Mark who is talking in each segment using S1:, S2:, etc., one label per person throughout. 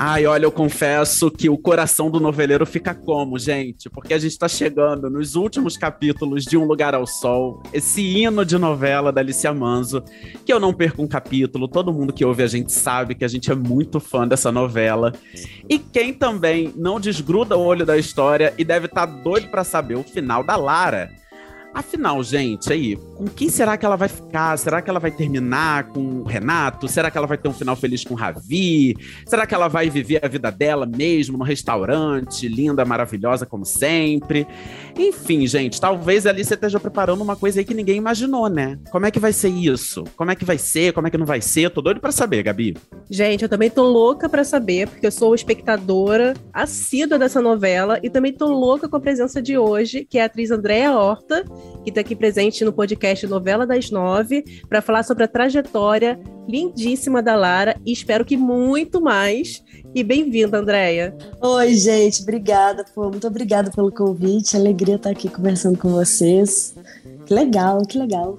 S1: Ai, olha, eu confesso que o coração do noveleiro fica como, gente? Porque a gente tá chegando nos últimos capítulos de Um Lugar ao Sol, esse hino de novela da Alicia Manzo, que eu não perco um capítulo, todo mundo que ouve a gente sabe que a gente é muito fã dessa novela. E quem também não desgruda o olho da história e deve estar tá doido para saber o final da Lara Afinal, gente, aí, com quem será que ela vai ficar? Será que ela vai terminar com o Renato? Será que ela vai ter um final feliz com o Ravi? Será que ela vai viver a vida dela mesmo no restaurante, linda, maravilhosa como sempre? Enfim, gente, talvez ali você esteja preparando uma coisa aí que ninguém imaginou, né? Como é que vai ser isso? Como é que vai ser? Como é que não vai ser? Tô doido pra saber, Gabi.
S2: Gente, eu também tô louca pra saber, porque eu sou espectadora assídua dessa novela e também tô louca com a presença de hoje, que é a atriz Andréa Horta, que está aqui presente no podcast Novela das Nove, para falar sobre a trajetória lindíssima da Lara e espero que muito mais. E bem-vinda, Andréia.
S3: Oi, gente, obrigada, pô, muito obrigada pelo convite. Alegria estar aqui conversando com vocês. Que legal, que legal.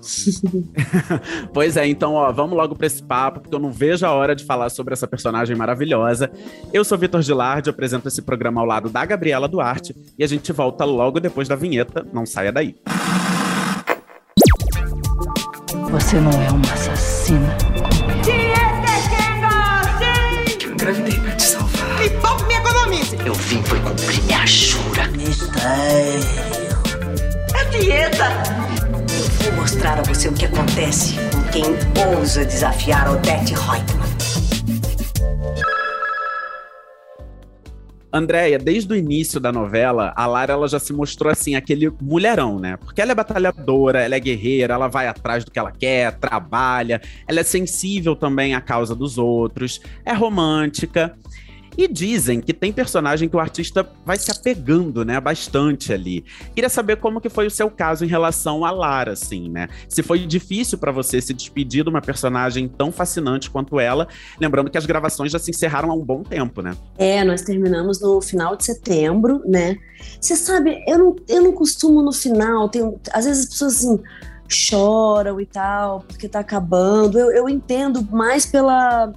S1: pois é, então, ó, vamos logo para esse papo, porque eu não vejo a hora de falar sobre essa personagem maravilhosa. Eu sou Vitor Gilardi, apresento esse programa ao lado da Gabriela Duarte e a gente volta logo depois da vinheta. Não saia daí.
S4: Você não é uma assassina.
S5: Eu engravidei pra te salvar.
S6: Me poupe me economize.
S4: Eu vim foi cumprir minha jura.
S7: Mistério.
S6: É dieta.
S4: Eu vou mostrar a você o que acontece com quem ousa desafiar Odette Reutemann.
S1: Andréia, desde o início da novela, a Lara ela já se mostrou assim, aquele mulherão, né? Porque ela é batalhadora, ela é guerreira, ela vai atrás do que ela quer, trabalha, ela é sensível também à causa dos outros, é romântica. E dizem que tem personagem que o artista vai se apegando, né, bastante ali. Queria saber como que foi o seu caso em relação a Lara, assim, né? Se foi difícil para você se despedir de uma personagem tão fascinante quanto ela, lembrando que as gravações já se encerraram há um bom tempo, né?
S3: É, nós terminamos no final de setembro, né? Você sabe, eu não, eu não costumo no final, tem, às vezes as pessoas assim choram e tal, porque tá acabando. Eu, eu entendo mais pela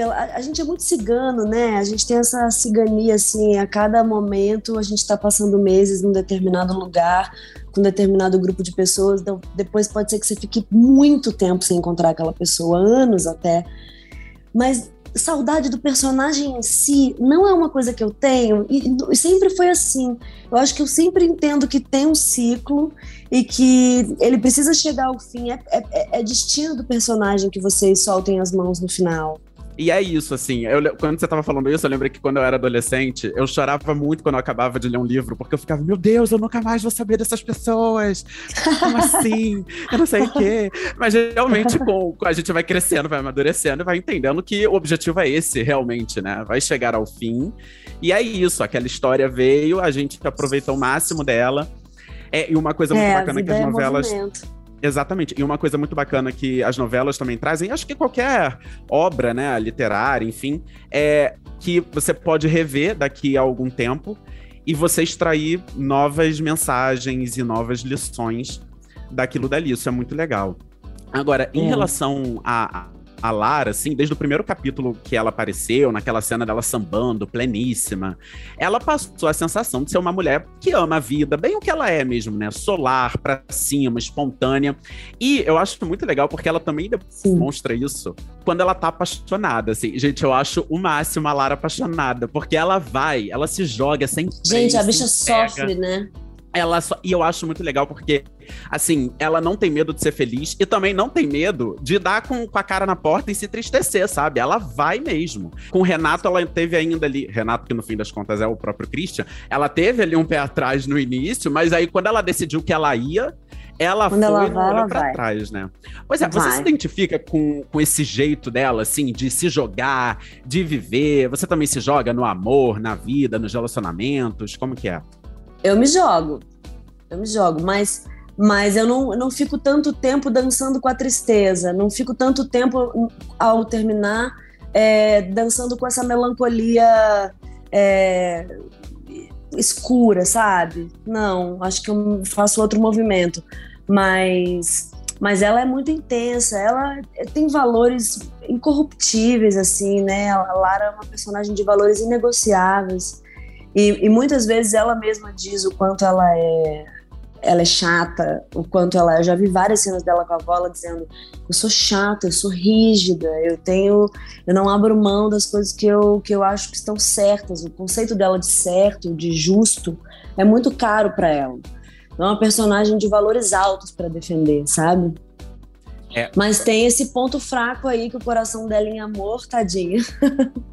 S3: pela, a, gente é muito cigano, né? A gente tem essa cigania, assim, a cada momento a gente está passando meses num determinado lugar, com um determinado grupo de pessoas, então depois pode ser que você fique muito tempo sem encontrar aquela pessoa, anos até. Mas saudade do personagem em si não é uma coisa que eu tenho e, e, sempre foi assim. Eu acho que eu sempre entendo que tem um ciclo e que ele precisa chegar ao fim. É, é, é destino do personagem que vocês soltem as mãos no final.
S1: E é isso, assim. Eu, quando você tava falando isso, eu lembro que quando eu era adolescente, eu chorava muito quando eu acabava de ler um livro, porque eu ficava, meu Deus, eu nunca mais vou saber dessas pessoas. Como assim? Eu não sei o quê. Mas realmente, com, a gente vai crescendo, vai amadurecendo e vai entendendo que o objetivo é esse, realmente, né? Vai chegar ao fim. E é isso, aquela história veio, a gente aproveitou o máximo dela. É, e uma coisa muito é, bacana que as é novelas. É Exatamente. E uma coisa muito bacana que as novelas também trazem, acho que qualquer obra, né, literária, enfim, é que você pode rever daqui a algum tempo e você extrair novas mensagens e novas lições daquilo dali. Isso é muito legal. Agora, em é. relação a, a Lara, assim, desde o primeiro capítulo que ela apareceu, naquela cena dela sambando, pleníssima, ela passou a sensação de ser uma mulher que ama a vida, bem o que ela é mesmo, né? Solar, pra cima, espontânea. E eu acho muito legal porque ela também demonstra isso quando ela tá apaixonada, assim. Gente, eu acho o máximo a Lara apaixonada, porque ela vai, ela se joga sem
S3: Gente, a bicha sofre, né?
S1: ela só, e eu acho muito legal porque assim, ela não tem medo de ser feliz e também não tem medo de dar com, com a cara na porta e se tristecer, sabe? Ela vai mesmo. Com o Renato, ela teve ainda ali, Renato, que no fim das contas é o próprio Christian, ela teve ali um pé atrás no início, mas aí quando ela decidiu que ela ia, ela Quando foi ela vai, ela pra vai. trás, né? Pois é, vai. você se identifica com, com esse jeito dela, assim, de se jogar, de viver? Você também se joga no amor, na vida, nos relacionamentos? Como que é?
S3: Eu me jogo. Eu me jogo, mas mas eu não, não fico tanto tempo dançando com a tristeza, não fico tanto tempo ao terminar é, dançando com essa melancolia é, escura, sabe? Não, acho que eu faço outro movimento. Mas, mas ela é muito intensa, ela tem valores incorruptíveis, assim, né? A Lara é uma personagem de valores inegociáveis. E, e muitas vezes ela mesma diz o quanto ela é ela é chata, o quanto ela. Eu já vi várias cenas dela com a avó, dizendo: eu sou chata, eu sou rígida, eu tenho. Eu não abro mão das coisas que eu, que eu acho que estão certas. O conceito dela de certo, de justo, é muito caro para ela. É uma personagem de valores altos para defender, sabe? É. Mas tem esse ponto fraco aí que o coração dela em amor, tadinha.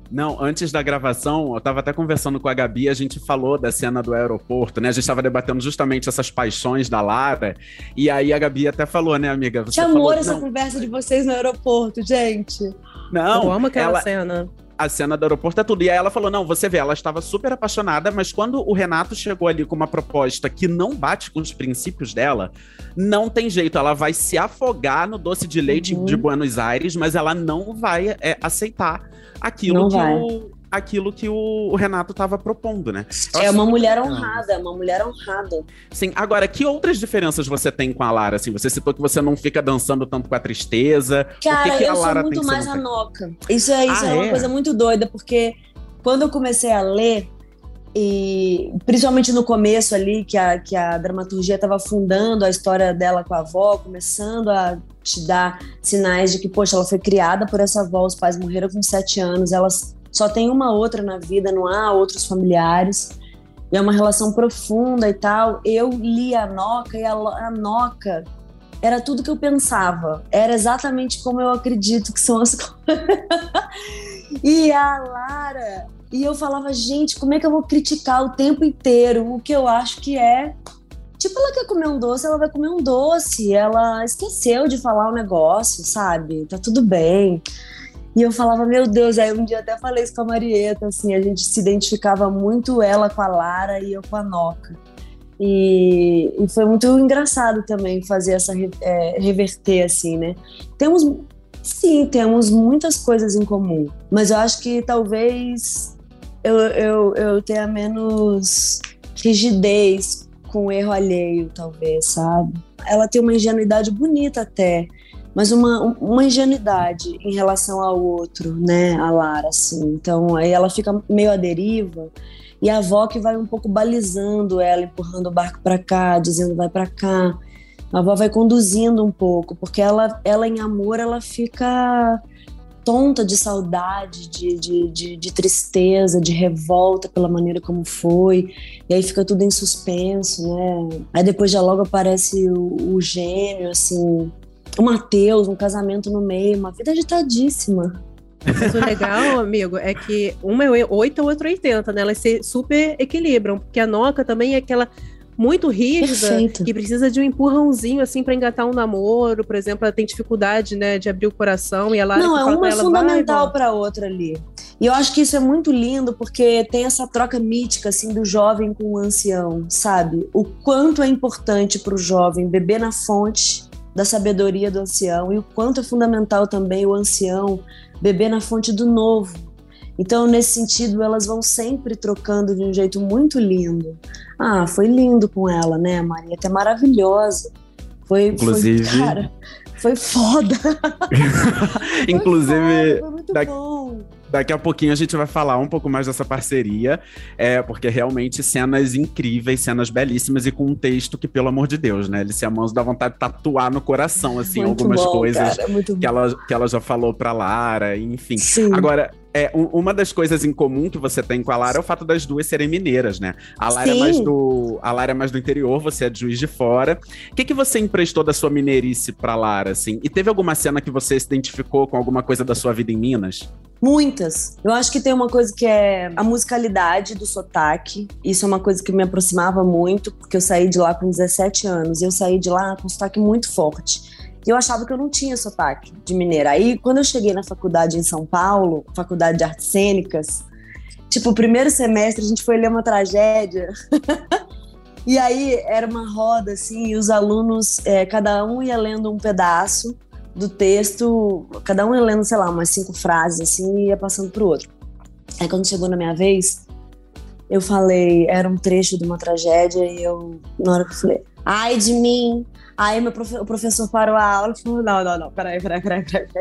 S1: Não, antes da gravação, eu tava até conversando com a Gabi, a gente falou da cena do aeroporto, né? A gente tava debatendo justamente essas paixões da Lara. E aí a Gabi até falou, né, amiga?
S3: Você que amor falou, essa conversa de vocês no aeroporto, gente.
S1: Não,
S2: eu amo aquela ela... cena
S1: a cena do aeroporto é tudo. E aí ela falou: não, você vê, ela estava super apaixonada, mas quando o Renato chegou ali com uma proposta que não bate com os princípios dela, não tem jeito. Ela vai se afogar no doce de leite uhum. de Buenos Aires, mas ela não vai é, aceitar aquilo não que vai. o aquilo que o, Renato estava propondo, né?
S3: é uma mulher honrada, é uma mulher honrada.
S1: Sim, agora, que outras diferenças você tem com a Lara? Assim, você citou que você não fica dançando tanto com a tristeza.
S3: Cara,
S1: que que
S3: eu sou muito mais a Noca. Isso, é, isso ah, é uma é? coisa muito doida, porque quando eu comecei a ler, e principalmente no começo ali, que a, que a dramaturgia estava fundando a história dela com a avó, começando a te dar sinais de que, poxa, ela foi criada por essa avó, os pais morreram com sete anos, elas só tem uma outra na vida, não há outros familiares. E é uma relação profunda e tal. Eu li a Noca e a, a Noca era tudo que eu pensava. Era exatamente como eu acredito que são as coisas. e a Lara. E eu falava, gente, como é que eu vou criticar o tempo inteiro o que eu acho que é Tipo, ela quer comer um doce, ela vai comer um doce. Ela esqueceu de falar o negócio, sabe? Tá tudo bem. E eu falava, meu Deus, aí um dia até falei isso com a Marieta, assim, a gente se identificava muito ela com a Lara e eu com a Noca. E, e foi muito engraçado também fazer essa é, reverter assim, né? Temos, sim, temos muitas coisas em comum, mas eu acho que talvez eu, eu, eu tenha menos rigidez com o erro alheio, talvez, sabe? Ela tem uma ingenuidade bonita até mas uma, uma ingenuidade em relação ao outro, né, a Lara, assim. Então, aí ela fica meio à deriva e a avó que vai um pouco balizando ela, empurrando o barco para cá, dizendo vai para cá. A avó vai conduzindo um pouco, porque ela, ela em amor, ela fica tonta de saudade, de, de, de, de, tristeza, de revolta pela maneira como foi. E aí fica tudo em suspenso, né? Aí depois já logo aparece o, o gênio, assim, o Matheus, um casamento no meio, uma vida agitadíssima.
S2: Mas o legal, amigo, é que uma é 8 e outra 80, né? Elas se super equilibram, porque a Noca também é aquela muito rígida Perfeito. que precisa de um empurrãozinho assim para engatar um namoro, por exemplo, ela tem dificuldade, né, de abrir o coração e ela
S3: Não, é uma
S2: ela,
S3: fundamental para outra ali. E eu acho que isso é muito lindo porque tem essa troca mítica assim do jovem com o ancião, sabe? O quanto é importante para o jovem beber na fonte da sabedoria do ancião e o quanto é fundamental também o ancião beber na fonte do novo. Então, nesse sentido, elas vão sempre trocando de um jeito muito lindo. Ah, foi lindo com ela, né, Maria? Até maravilhosa. Foi,
S1: Inclusive,
S3: foi, cara, foi foda.
S1: Inclusive,
S3: foi, foda, foi muito daqui,
S1: a pouquinho a gente vai falar um pouco mais dessa parceria, é, porque realmente cenas incríveis, cenas belíssimas e com um texto que, pelo amor de Deus, né? Alicia Manso dá vontade de tatuar no coração, assim, muito algumas bom, coisas cara, que, ela, que ela já falou pra Lara, enfim.
S3: Sim.
S1: Agora, é, um, uma das coisas em comum que você tem com a Lara é o fato das duas serem mineiras, né? A Lara, é mais do, a Lara é mais do interior, você é de Juiz de Fora. O que, que você emprestou da sua mineirice pra Lara, assim? E teve alguma cena que você se identificou com alguma coisa da sua vida em Minas?
S3: Muitas. Eu acho que tem uma coisa que é a musicalidade do sotaque. Isso é uma coisa que me aproximava muito, porque eu saí de lá com 17 anos. E eu saí de lá com um sotaque muito forte. E eu achava que eu não tinha sotaque de mineira. Aí, quando eu cheguei na faculdade em São Paulo, faculdade de artes cênicas, tipo, o primeiro semestre a gente foi ler uma tragédia. e aí era uma roda, assim, e os alunos, é, cada um ia lendo um pedaço do texto, cada um ia lendo, sei lá, umas cinco frases, assim, e ia passando pro outro. Aí quando chegou na minha vez, eu falei, era um trecho de uma tragédia, e eu, na hora que eu falei, ai de mim. Aí meu profe o professor parou a aula e falou: não, não, não, peraí, peraí, peraí, peraí.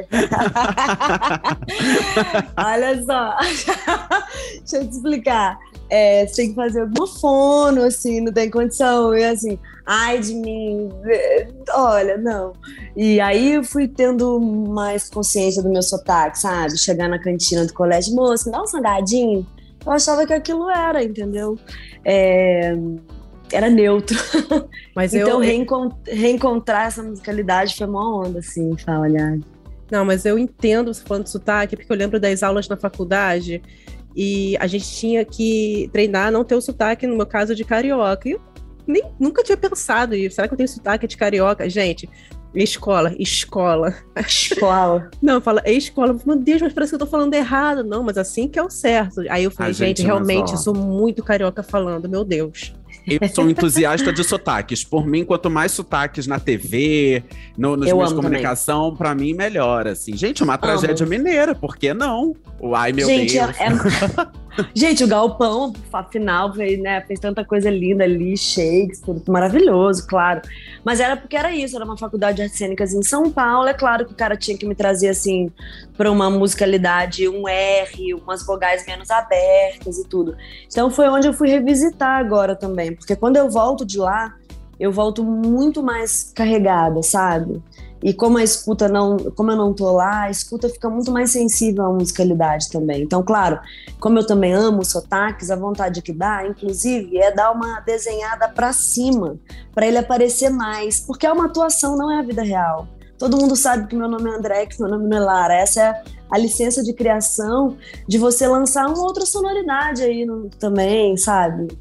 S3: Olha só, deixa eu te explicar. É, você tem que fazer alguma fono, assim, não tem condição. E assim, ai de mim, olha, não. E aí eu fui tendo mais consciência do meu sotaque, sabe? Chegar na cantina do colégio, moça, me dá um salgadinho. Eu achava que aquilo era, entendeu? É, era neutro.
S2: Mas
S3: então
S2: eu
S3: reencont reencontrar essa musicalidade foi uma onda, assim, fala, olhar.
S2: Não, mas eu entendo você falando de sotaque, porque eu lembro das aulas na faculdade e a gente tinha que treinar não ter o sotaque, no meu caso, de carioca. E eu nem, nunca tinha pensado isso. Será que eu tenho sotaque de carioca? Gente, escola, escola.
S3: Escola.
S2: Não, fala, é escola. Meu Deus, mas parece que eu tô falando errado. Não, mas assim que é o certo. Aí eu falei,
S1: A
S2: gente,
S1: gente,
S2: realmente, sou muito carioca falando, meu Deus.
S1: Eu sou entusiasta de sotaques. Por mim, quanto mais sotaques na TV, no, nos
S3: Eu
S1: meios de
S3: amo
S1: comunicação, pra mim melhora. Assim. Gente, uma tragédia mineira, por que não? O ai meu
S3: gente,
S1: Deus.
S3: é- é- gente, o Galpão, afinal, fez, né, fez tanta coisa linda ali, Shakespeare, maravilhoso, claro. Mas era porque era isso, era uma faculdade de artes cênicas em São Paulo. É claro que o cara tinha que me trazer, assim, para uma musicalidade, um R, umas vogais menos abertas e tudo. Então foi onde eu fui revisitar agora também, porque quando eu volto de lá, eu volto muito mais carregada, sabe? E como a escuta não, como eu não tô lá, a escuta fica muito mais sensível à musicalidade também. Então, claro, como eu também amo sotaques, a vontade que dá, inclusive, é dar uma desenhada pra cima, para ele aparecer mais, porque é uma atuação, não é a vida real. Todo mundo sabe que meu nome é André, que meu nome não é Lara. Essa é a licença de criação de você lançar uma outra sonoridade aí no- também, sabe?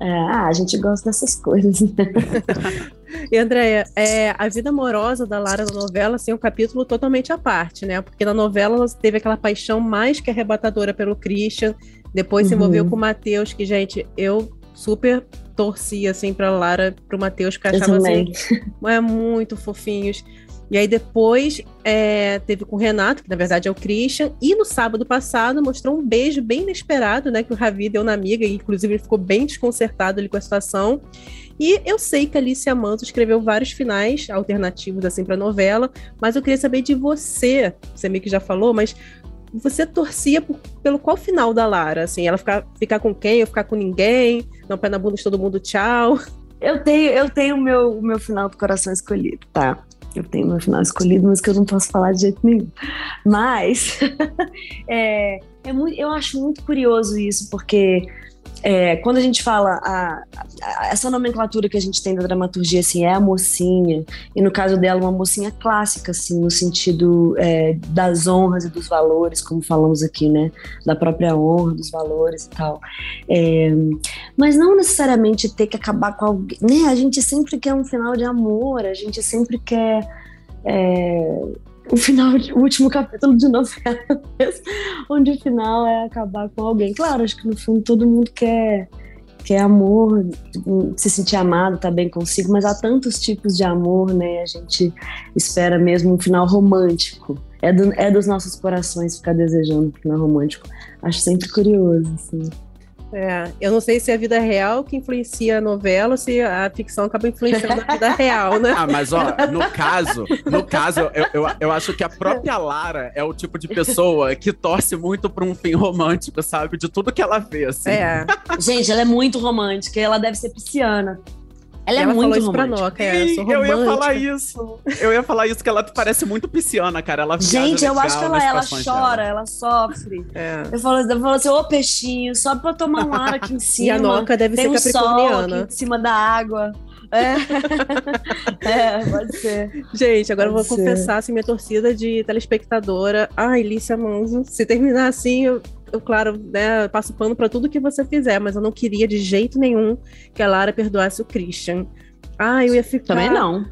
S3: É, ah, a gente gosta dessas coisas. né?
S2: E, Andréia, é, a vida amorosa da Lara na novela assim, é um capítulo totalmente à parte, né? Porque na novela ela teve aquela paixão mais que arrebatadora pelo Christian, depois se
S3: Uhum.
S2: envolveu com o Matheus, que, gente, eu super torcia, assim, pra Lara, pro Matheus, que achava, assim, é muito fofinhos. E aí depois é, teve com o Renato, que na verdade é o Christian, e no sábado passado mostrou um beijo bem inesperado, né, que o Ravi deu na amiga, e inclusive ele ficou bem desconcertado ali com a situação. E eu sei que a Alicia Manso escreveu vários finais alternativos assim para novela, mas eu queria saber de você, você meio que já falou, mas você torcia por- pelo qual final da Lara? Assim, ela ficar, ficar com quem ou ficar com ninguém? Não, pé na bunda de todo mundo, tchau.
S3: Eu tenho, eu tenho meu, o meu final do coração escolhido, tá? Eu tenho meu final escolhido, mas que eu não posso falar de jeito nenhum. Mas é, é muito, eu acho muito curioso isso, porque é, quando a gente fala a- a- essa nomenclatura que a gente tem da dramaturgia, assim, é a mocinha, e no caso dela, uma mocinha clássica, assim, no sentido é, das honras e dos valores, como falamos aqui, né? Da própria honra, dos valores e tal. É, mas não necessariamente ter que acabar com alguém, né? A gente sempre quer um final de amor, a gente sempre quer é, o final, o último capítulo de novela, onde o final é acabar com alguém. Claro, acho que no fundo todo mundo quer quer amor, se sentir amado, tá bem consigo, mas há tantos tipos de amor, né? A gente espera mesmo um final romântico. É, do- é dos nossos corações ficar desejando um final romântico. Acho sempre curioso, assim.
S2: É, eu não sei se é a vida real que influencia a novela ou se a ficção acaba influenciando a vida real, né?
S1: Ah, mas ó, no caso, no caso, eu, eu, eu acho que a própria Lara é o tipo de pessoa que torce muito pra um fim romântico, sabe? De tudo que ela vê, assim.
S2: É,
S3: Gente, ela é muito romântica, e ela deve ser pisciana. Ela,
S2: ela
S3: é muito
S2: falou isso pra
S3: romântica.
S2: Noca, é, sou
S1: eu ia falar isso. Eu ia falar isso, que ela parece muito pisciana, cara. Ela
S3: Gente, eu acho que ela, ela chora,
S1: dela.
S3: ela sofre.
S2: É.
S3: Eu falo, eu falo assim, ô peixinho, sobe pra tomar um ar aqui em cima.
S2: E a Noca deve
S3: Tem
S2: ser
S3: um sol
S2: capricorniana.
S3: aqui em cima da água. É, é pode ser.
S2: Gente, agora eu vou
S3: Pode ser.
S2: confessar assim, minha torcida de telespectadora. Ai, Lícia Manzo, se terminar assim, eu, eu, claro, né, passo pano pra tudo que você fizer, mas eu não queria de jeito nenhum que a Lara perdoasse o Christian. Ai, eu ia ficar.
S3: Também não.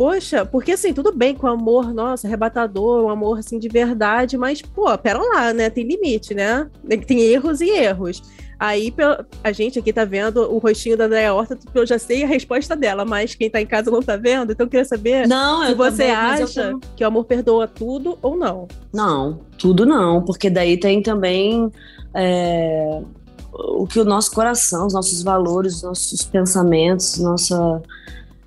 S2: Poxa, porque assim, tudo bem com o amor, nossa, arrebatador, um amor assim de verdade, mas, pô, pera lá, né? Tem limite, né? Tem erros e erros. Aí a gente aqui tá vendo o rostinho da Andréa Horta, eu já sei a resposta dela, mas quem tá em casa não tá vendo, então eu queria saber
S3: Não,
S2: se
S3: eu
S2: você
S3: também,
S2: acha
S3: também-
S2: que o amor perdoa tudo ou não.
S3: Não, tudo não, porque daí tem também é, o que o nosso coração, os nossos valores, os nossos pensamentos, nossa.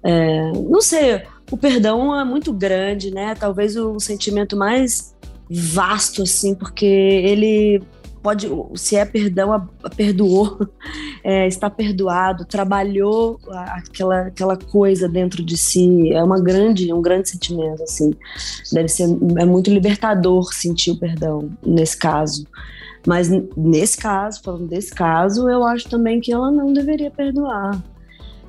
S3: É, não sei, o perdão é muito grande, né? Talvez o sentimento mais vasto, assim, porque ele pode, se é perdão, perdoou, é, está perdoado, trabalhou aquela, aquela coisa dentro de si, é uma grande, um grande sentimento, assim, deve ser, é muito libertador sentir o perdão, nesse caso, mas nesse caso, falando desse caso, eu acho também que ela não deveria perdoar,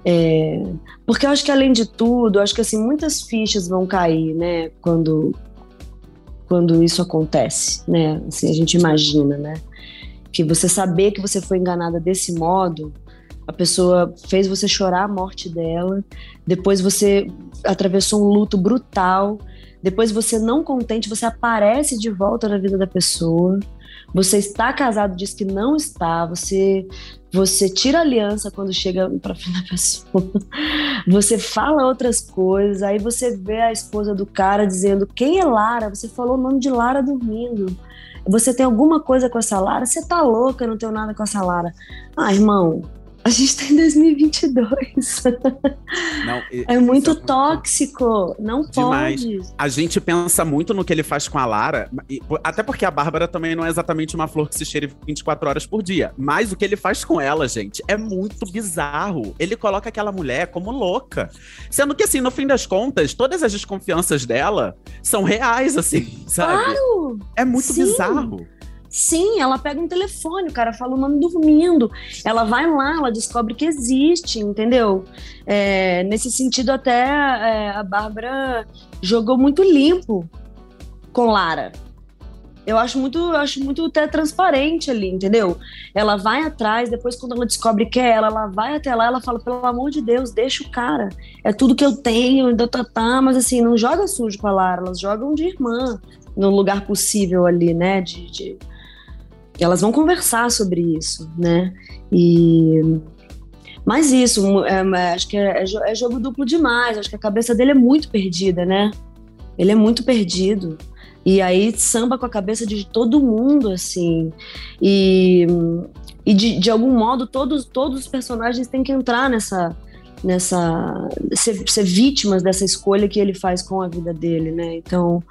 S3: é, porque eu acho que além de tudo, acho que assim muitas fichas vão cair, né, quando quando isso acontece, né? Assim, a gente imagina, né? Que você saber que você foi enganada desse modo, a pessoa fez você chorar a morte dela, depois você atravessou um luto brutal, depois você não contente, você aparece de volta na vida da pessoa, você está casado, diz que não está, você você tira a aliança quando chega para frente da pessoa, você fala outras coisas, aí você vê a esposa do cara dizendo quem é Lara, você falou o nome de Lara dormindo, você tem alguma coisa com essa Lara, você tá louca, eu não tenho nada com essa Lara. Ah, irmão, a gente tá em 2022. Não, é muito é tóxico. Não demais. pode.
S1: A gente pensa muito no que ele faz com a Lara, até porque a Bárbara também não é exatamente uma flor que se cheire 24 horas por dia. Mas o que ele faz com ela, gente, é muito bizarro. Ele coloca aquela mulher como louca. Sendo que, assim, no fim das contas, todas as desconfianças dela são reais, assim, sabe?
S3: Claro!
S1: É muito Sim. bizarro.
S3: Sim, ela pega um telefone, o cara fala o nome dormindo. Ela vai lá, ela descobre que existe, entendeu? É, nesse sentido, até é, a Bárbara jogou muito limpo com Lara. Eu acho muito, eu acho muito até transparente ali, entendeu? Ela vai atrás, depois quando ela descobre que é ela, ela vai até lá, ela fala, pelo amor de Deus, deixa o cara. É tudo que eu tenho, ainda tá, tá, mas assim, não joga sujo com a Lara, elas jogam de irmã no lugar possível ali, né? de, de elas vão conversar sobre isso, né? E mas isso, é, acho que é, é, é, jogo duplo demais. Acho que a cabeça dele é muito perdida, né? Ele é muito perdido. E aí samba com a cabeça de todo mundo, assim. E, e de, de algum modo, todos, todos os personagens têm que entrar nessa. nessa ser, ser vítimas dessa escolha que ele faz com a vida dele, né? Então,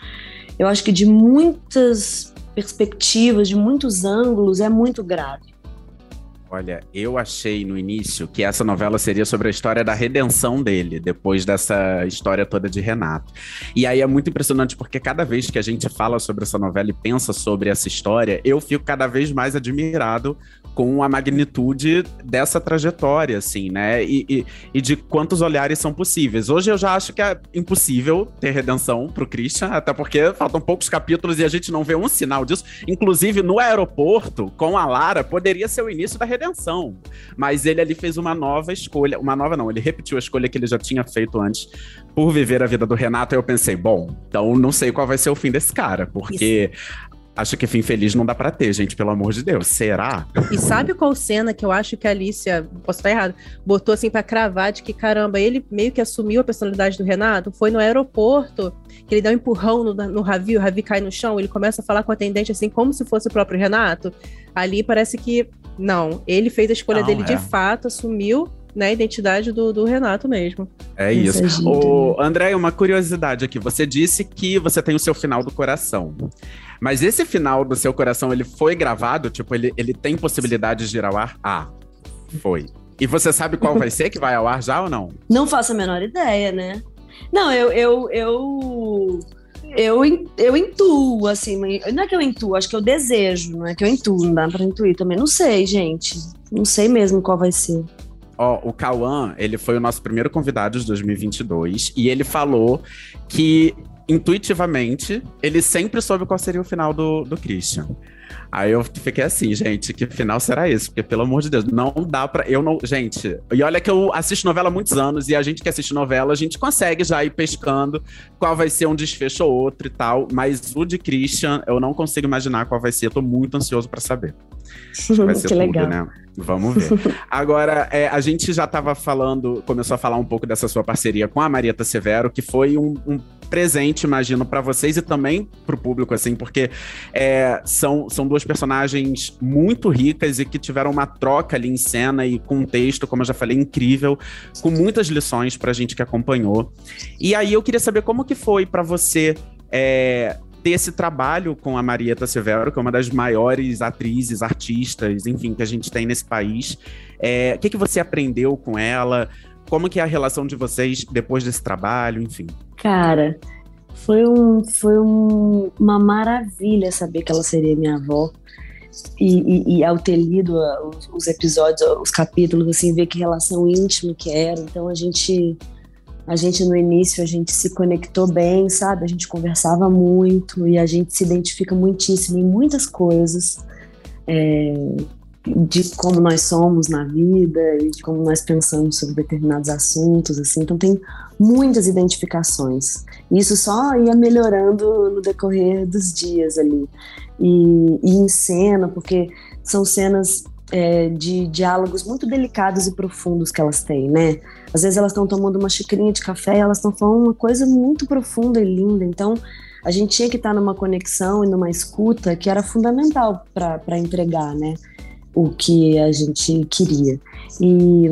S3: eu acho que de muitas perspectivas, de muitos ângulos, é muito grave.
S1: Olha, eu achei no início que essa novela seria sobre a história da redenção dele, depois dessa história toda de Renato. E aí é muito impressionante porque cada vez que a gente fala sobre essa novela e pensa sobre essa história, eu fico cada vez mais admirado com a magnitude dessa trajetória, assim, né? E, e, e, de quantos olhares são possíveis. Hoje eu já acho que é impossível ter redenção pro Christian, até porque faltam poucos capítulos e a gente não vê um sinal disso. Inclusive, no aeroporto, com a Lara, poderia ser o início da redenção. Mas ele ali fez uma nova escolha. Uma nova não, ele repetiu a escolha que ele já tinha feito antes por viver a vida do Renato. Aí eu pensei, bom, então não sei qual vai ser o fim desse cara, porque Isso. Acho que fim feliz não dá pra ter, gente, pelo amor de Deus. Será?
S2: E sabe qual cena que eu acho que a Alicia, posso estar errado, botou assim pra cravar de que, caramba, ele meio que assumiu a personalidade do Renato? Foi no aeroporto, que ele dá um empurrão no, no Ravi, o Ravi cai no chão, ele começa a falar com a atendente assim, como se fosse o próprio Renato. Ali parece que, não, ele fez a escolha não, dele é. de fato, assumiu né, a identidade do, do Renato mesmo.
S1: É isso. isso. O André, uma curiosidade aqui. Você disse que você tem o seu final do coração. Mas esse final do seu coração, ele foi gravado? Tipo, ele, ele tem possibilidade de ir ao ar? Ah, foi. E você sabe qual vai ser que vai ao ar já ou não?
S3: Não faço a menor ideia, né? Não, eu, eu, eu, eu, eu intuo, assim, não é que eu intuo, acho que eu desejo, não é que eu intuo, não dá pra intuir também. Não sei, gente. Não sei mesmo qual vai ser.
S1: Ó, o Cauã, ele foi o nosso primeiro convidado de 2022 e ele falou que intuitivamente, ele sempre soube qual seria o final do, do Christian. Aí eu fiquei assim, gente, que final será esse? Porque, pelo amor de Deus, não dá pra. Eu não. Gente, e olha que eu assisto novela há muitos anos, e a gente que assiste novela, a gente consegue já ir pescando qual vai ser um desfecho ou outro e tal. Mas o de Christian, eu não consigo imaginar qual vai ser. Eu tô muito ansioso para saber. Vai ser
S3: que
S1: tudo,
S3: legal.
S1: né? Vamos ver. Agora, é, a gente já estava falando, começou a falar um pouco dessa sua parceria com a Marieta Severo, que foi um, um presente, imagino, para vocês e também para o público, assim, porque é, são, são duas personagens muito ricas e que tiveram uma troca ali em cena e com um texto, como eu já falei, incrível, com muitas lições para a gente que acompanhou. E aí eu queria saber como que foi para você. É, ter esse trabalho com a Marieta Severo, que é uma das maiores atrizes, artistas, enfim, que a gente tem nesse país. É, o que, que você aprendeu com ela? Como que é a relação de vocês depois desse trabalho, enfim?
S3: Cara, foi, um, foi um, uma maravilha saber que ela seria minha avó. E, e, e ao ter lido os, os, episódios, os capítulos, assim, ver que relação íntima que era. Então a gente, a gente no início, a gente se conectou bem, sabe? A gente conversava muito e a gente se identifica muitíssimo em muitas coisas. É, de como nós somos na vida e de como nós pensamos sobre determinados assuntos, assim. Então tem muitas identificações. Isso só ia melhorando no decorrer dos dias ali. E, e em cena, porque são cenas é, de diálogos muito delicados e profundos que elas têm, né? Às vezes elas estão tomando uma xicrinha de café e elas estão falando uma coisa muito profunda e linda. Então a gente tinha que estar numa conexão e numa escuta que era fundamental para entregar, né? o que a gente queria. E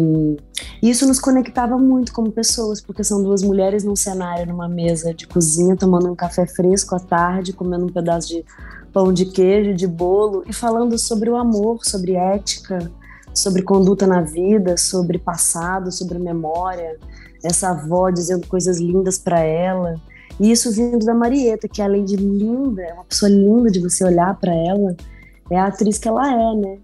S3: isso nos conectava muito como pessoas, porque são duas mulheres num cenário, numa mesa de cozinha, tomando um café fresco à tarde, comendo um pedaço de pão de queijo, de bolo e falando sobre o amor, sobre ética, sobre conduta na vida, sobre passado, sobre memória. Essa avó dizendo coisas lindas para ela. E isso vindo da Marieta, que além de linda, é uma pessoa linda de você olhar para ela, é a atriz que ela é, né?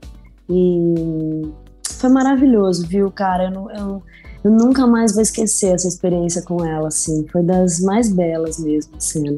S3: E foi maravilhoso, viu, cara? Eu, eu, eu, nunca mais vou esquecer essa experiência com ela, assim. Foi das mais belas mesmo, a cena.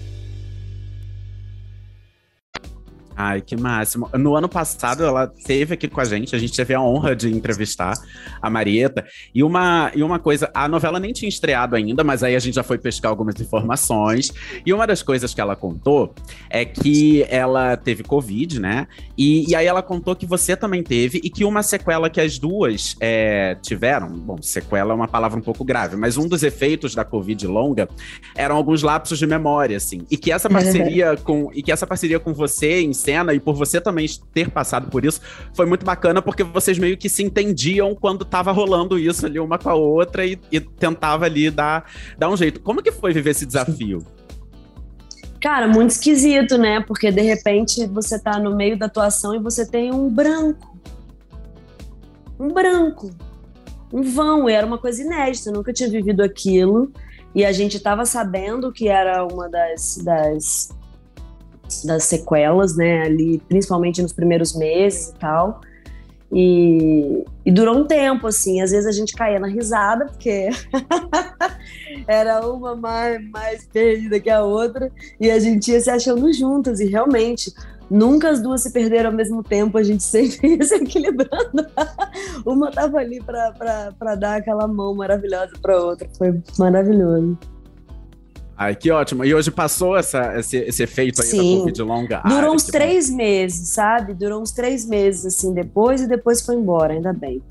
S1: Ai, que máximo. No ano passado, ela esteve aqui com a gente, a gente teve a honra de entrevistar a Marieta. E uma, e uma coisa, a novela nem tinha estreado ainda, mas aí a gente já foi pescar algumas informações. E uma das coisas que ela contou é que ela teve Covid, né? E, e aí ela contou que você também teve, e que uma sequela que as duas é, tiveram, bom, sequela é uma palavra um pouco grave, mas um dos efeitos da Covid longa eram alguns lapsos de memória, assim. E que essa parceria com. E que essa parceria com você em cena e por você também ter passado por isso, foi muito bacana porque vocês meio que se entendiam quando tava rolando isso ali uma com a outra e, e tentava ali dar, dar um jeito. Como que foi viver esse desafio?
S3: Cara, muito esquisito, né? Porque de repente você tá no meio da atuação e você tem um branco. Um branco. Um vão. E era uma coisa inédita, eu nunca tinha vivido aquilo. E a gente tava sabendo que era uma das, das das sequelas, né, ali, principalmente nos primeiros meses e tal. E, e, durou um tempo, assim, às vezes a gente caía na risada, porque era uma mais, mais perdida que a outra, e a gente ia se achando juntas, e realmente, nunca as duas se perderam ao mesmo tempo, a gente sempre ia se equilibrando. uma tava ali para dar aquela mão maravilhosa para outra, foi maravilhoso.
S1: Ai, que ótimo. E hoje passou essa, esse, esse efeito aí Sim. da Covid longa?
S3: Durou Ai, uns três bom. meses, sabe? Durou uns três meses, assim, depois e depois foi embora, ainda bem.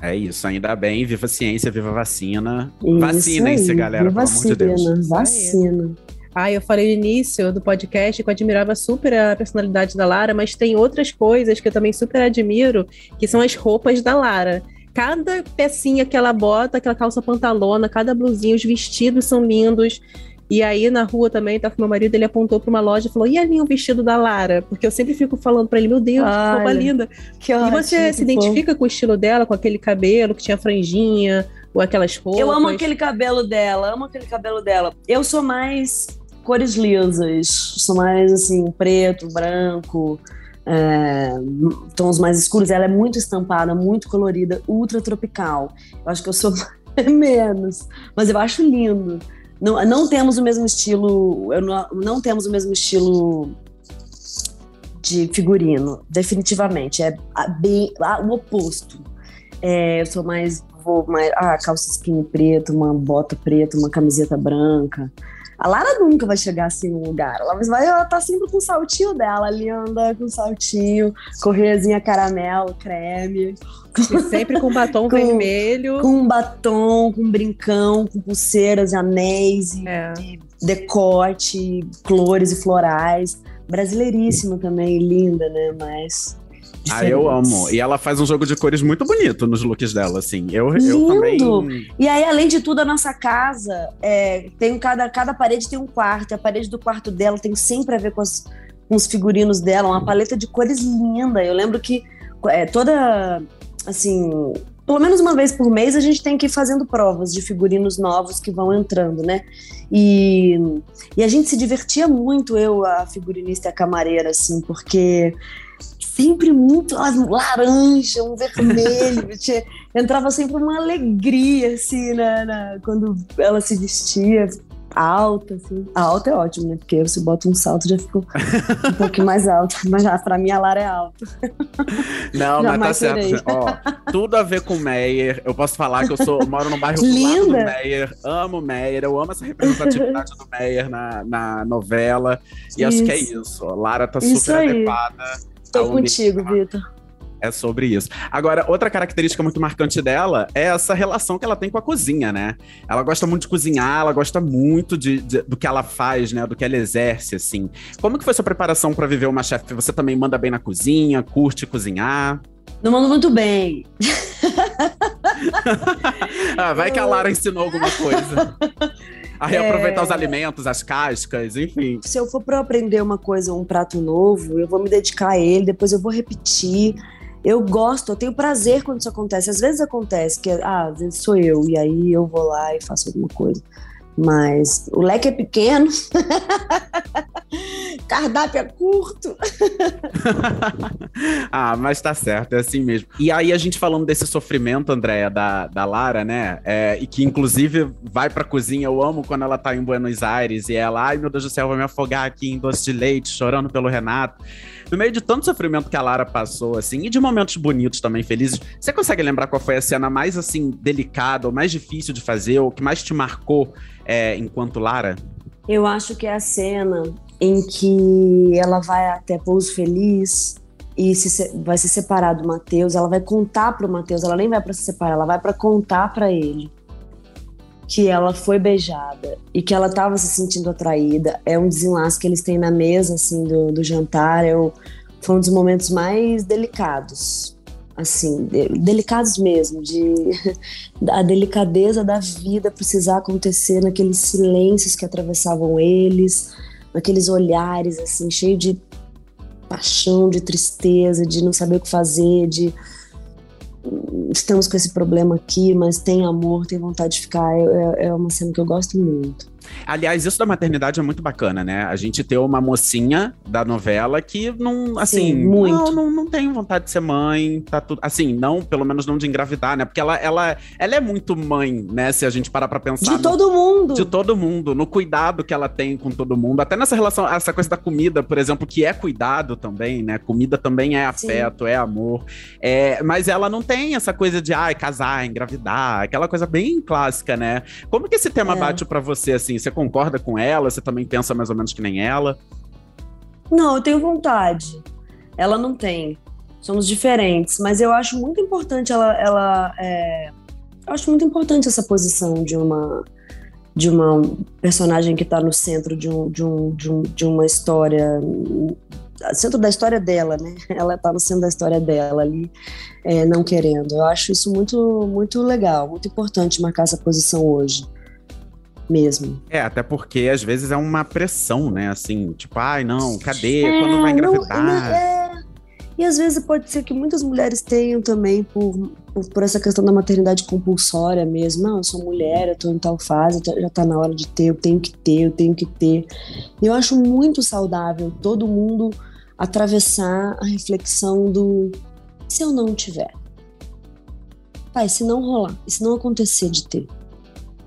S1: É isso, ainda bem. Viva a ciência, viva a vacina. Vacinem-se, galera,
S3: viva
S1: pelo amor de Deus.
S3: Vacina.
S2: Ah, eu falei no início do podcast que eu admirava super a personalidade da Lara, mas tem outras coisas que eu também super admiro, que são as roupas da Lara cada pecinha que ela bota, aquela calça pantalona, cada blusinha, os vestidos são lindos. E aí na rua também, tá com meu marido, ele apontou para uma loja e falou: "E ali o vestido da Lara?" Porque eu sempre fico falando para ele: "Meu Deus, que roupa linda".
S3: Que
S2: e você se identifica com o estilo dela, com aquele cabelo que tinha franjinha, ou aquelas roupas?
S3: Eu amo aquele cabelo dela, amo aquele cabelo dela. Eu sou mais cores lisas, sou mais assim, preto, branco, é, tons mais escuros. Ela é muito estampada, muito colorida, ultra tropical. Eu acho que eu sou menos, mas eu acho lindo. Não, não temos o mesmo estilo, não, não temos o mesmo estilo de figurino, definitivamente. É bem o oposto. É, eu sou mais vou mais ah, calça skinny preta, uma bota preta, uma camiseta branca. A Lara nunca vai chegar assim no lugar. Ela vai, ela tá sempre com o saltinho dela, ali anda com saltinho, correiazinha caramelo, creme.
S2: E sempre com batom com, vermelho.
S3: Com batom, com brincão, com pulseiras, anéis, é. e decote, flores e florais. Brasileiríssima também, linda, né? Mas
S1: ah, eu amo. E ela faz um jogo de cores muito bonito nos looks dela, assim. Eu, eu também.
S3: E aí, além de tudo, a nossa casa é, tem cada, cada parede tem um quarto. E a parede do quarto dela tem sempre a ver com, as, com os figurinos dela, uma paleta de cores linda. Eu lembro que é, toda. Assim, pelo menos uma vez por mês a gente tem que ir fazendo provas de figurinos novos que vão entrando, né? E, e a gente se divertia muito, eu, a figurinista e a camareira, assim, porque sempre muito laranja, um vermelho. tinha, entrava sempre uma alegria, assim, na, na, quando ela se vestia alta, assim. A alta é ótimo, né? Porque você bota um salto já ficou um pouquinho mais alto. Mas já, pra mim a Lara é alta.
S1: Não, mas tá certo. Ó, tudo a ver com o Meyer. Eu posso falar que eu sou, moro no bairro
S3: Linda. do
S1: Meyer. Amo o Meyer. Eu amo essa representatividade do Meyer na, na novela. E isso. acho que é isso. Lara tá isso super aí. adequada
S3: Tô contigo, Vitor.
S1: É sobre isso. Agora, outra característica muito marcante dela é essa relação que ela tem com a cozinha, né? Ela gosta muito de cozinhar, ela gosta muito de, de do que ela faz, né? Do que ela exerce, assim. Como que foi sua preparação para viver uma chefe? Você também manda bem na cozinha, curte cozinhar?
S3: Não mando muito bem.
S1: ah, vai que a Lara ensinou alguma coisa. A reaproveitar é... os alimentos, as cascas, enfim.
S3: Se eu for para aprender uma coisa, um prato novo, eu vou me dedicar a ele, depois eu vou repetir. Eu gosto, eu tenho prazer quando isso acontece. Às vezes acontece que, ah, às vezes sou eu, e aí eu vou lá e faço alguma coisa. Mas o leque é pequeno, cardápio é curto.
S1: ah, mas tá certo, é assim mesmo. E aí a gente falando desse sofrimento, Andréia, da, da Lara, né? É, e que inclusive vai pra cozinha, eu amo quando ela tá em Buenos Aires e ela, ai meu Deus do céu, vai me afogar aqui em doce de leite, chorando pelo Renato. No meio de tanto sofrimento que a Lara passou, assim, e de momentos bonitos também, felizes, você consegue lembrar qual foi a cena mais, assim, delicada, ou mais difícil de fazer, ou que mais te marcou é, enquanto Lara?
S3: Eu acho que é a cena em que ela vai até Pouso Feliz e se, vai se separar do Matheus, ela vai contar pro Matheus, ela nem vai para se separar, ela vai para contar para ele que ela foi beijada e que ela estava se sentindo atraída. É um desenlace que eles têm na mesa, assim, do, do jantar. Foi um dos momentos mais delicados, assim, de, delicados mesmo, de a delicadeza da vida precisar acontecer naqueles silêncios que atravessavam eles, naqueles olhares, assim, cheio de paixão, de tristeza, de não saber o que fazer, de estamos com esse problema aqui, mas tem amor, tem vontade de ficar. É, é uma cena que eu gosto muito.
S1: Aliás, isso da maternidade é muito bacana, né? A gente ter uma mocinha da novela que não, assim, Sim, muito. Não, não, não tem vontade de ser mãe, tá tudo. Assim, não, pelo menos não de engravidar, né? Porque ela, ela, ela é muito mãe, né? Se a gente parar pra pensar.
S3: De no, todo mundo.
S1: De todo mundo, no cuidado que ela tem com todo mundo. Até nessa relação, essa coisa da comida, por exemplo, que é cuidado também, né? Comida também é afeto, Sim. é amor. É, mas ela não tem essa coisa de, ai, casar, engravidar, aquela coisa bem clássica, né? Como que esse tema é. bate para você, assim? Você concorda com ela? Você também pensa mais ou menos que nem ela?
S3: Não, eu tenho vontade. Ela não tem. Somos diferentes, mas eu acho muito importante ela. ela é... Eu acho muito importante essa posição de uma de uma personagem que está no centro de, um, de, um, de, um, de uma história centro da história dela, né? Ela está no centro da história dela ali, é, não querendo. Eu acho isso muito, muito legal, muito importante marcar essa posição hoje mesmo.
S1: É, até porque às vezes é uma pressão, né? Assim, tipo, ai, não, cadê? É, Quando vai engravidar? Não, é...
S3: E às vezes pode ser que muitas mulheres tenham também por, por, por, essa questão da maternidade compulsória mesmo. Não, eu sou mulher, eu tô em tal fase, já tá na hora de ter, eu tenho que ter, eu tenho que ter. E eu acho muito saudável todo mundo atravessar a reflexão do se eu não tiver? Pai, se não rolar, e se não acontecer de ter?